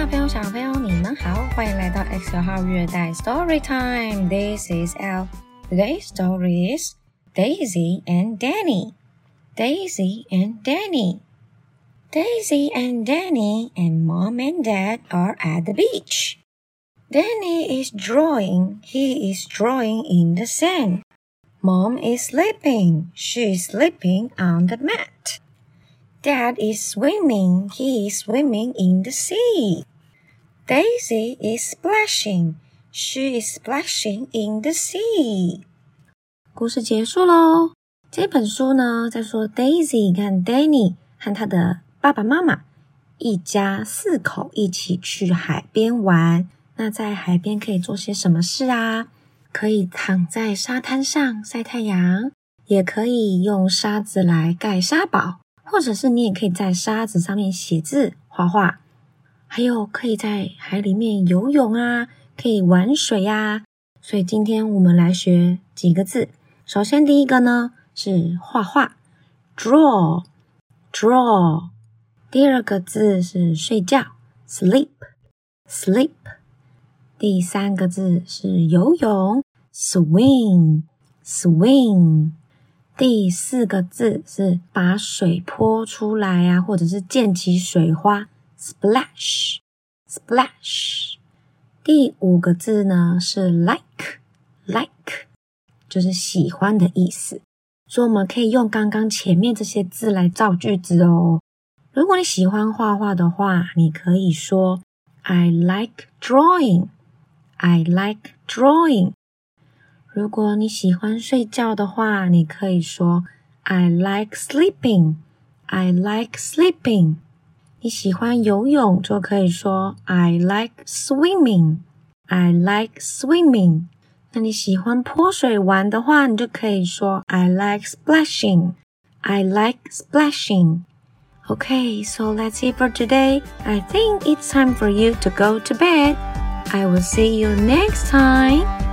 大朋友、小朋友，你们好，欢迎来到 X 号月代 Story Time. This is L. Today's story is Daisy and Danny. Daisy and Danny. Daisy and Danny and Mom and Dad are at the beach. Danny is drawing. He is drawing in the sand. Mom is sleeping. She is sleeping on the mat. Dad is swimming. He is swimming in the sea. Daisy is splashing. She is splashing in the sea. 故事结束喽。这本书呢，在说 Daisy 跟 Danny 和他的爸爸妈妈一家四口一起去海边玩。那在海边可以做些什么事啊？可以躺在沙滩上晒太阳，也可以用沙子来盖沙堡。或者是你也可以在沙子上面写字、画画，还有可以在海里面游泳啊，可以玩水呀。所以今天我们来学几个字。首先第一个呢是画画，draw，draw。第二个字是睡觉，sleep，sleep。第三个字是游泳，swim，swim。第四个字是把水泼出来呀，或者是溅起水花，splash，splash。第五个字呢是 like，like，就是喜欢的意思。所以我们可以用刚刚前面这些字来造句子哦。如果你喜欢画画的话，你可以说 I like drawing，I like drawing。如果你喜欢睡觉的话，你可以说 "I like sleeping." I like sleeping. 你喜欢游泳，就可以说 "I like swimming." I like swimming. 那你喜欢泼水玩的话，你就可以说 "I like splashing." I like splashing. Okay, so that's it for today. I think it's time for you to go to bed. I will see you next time.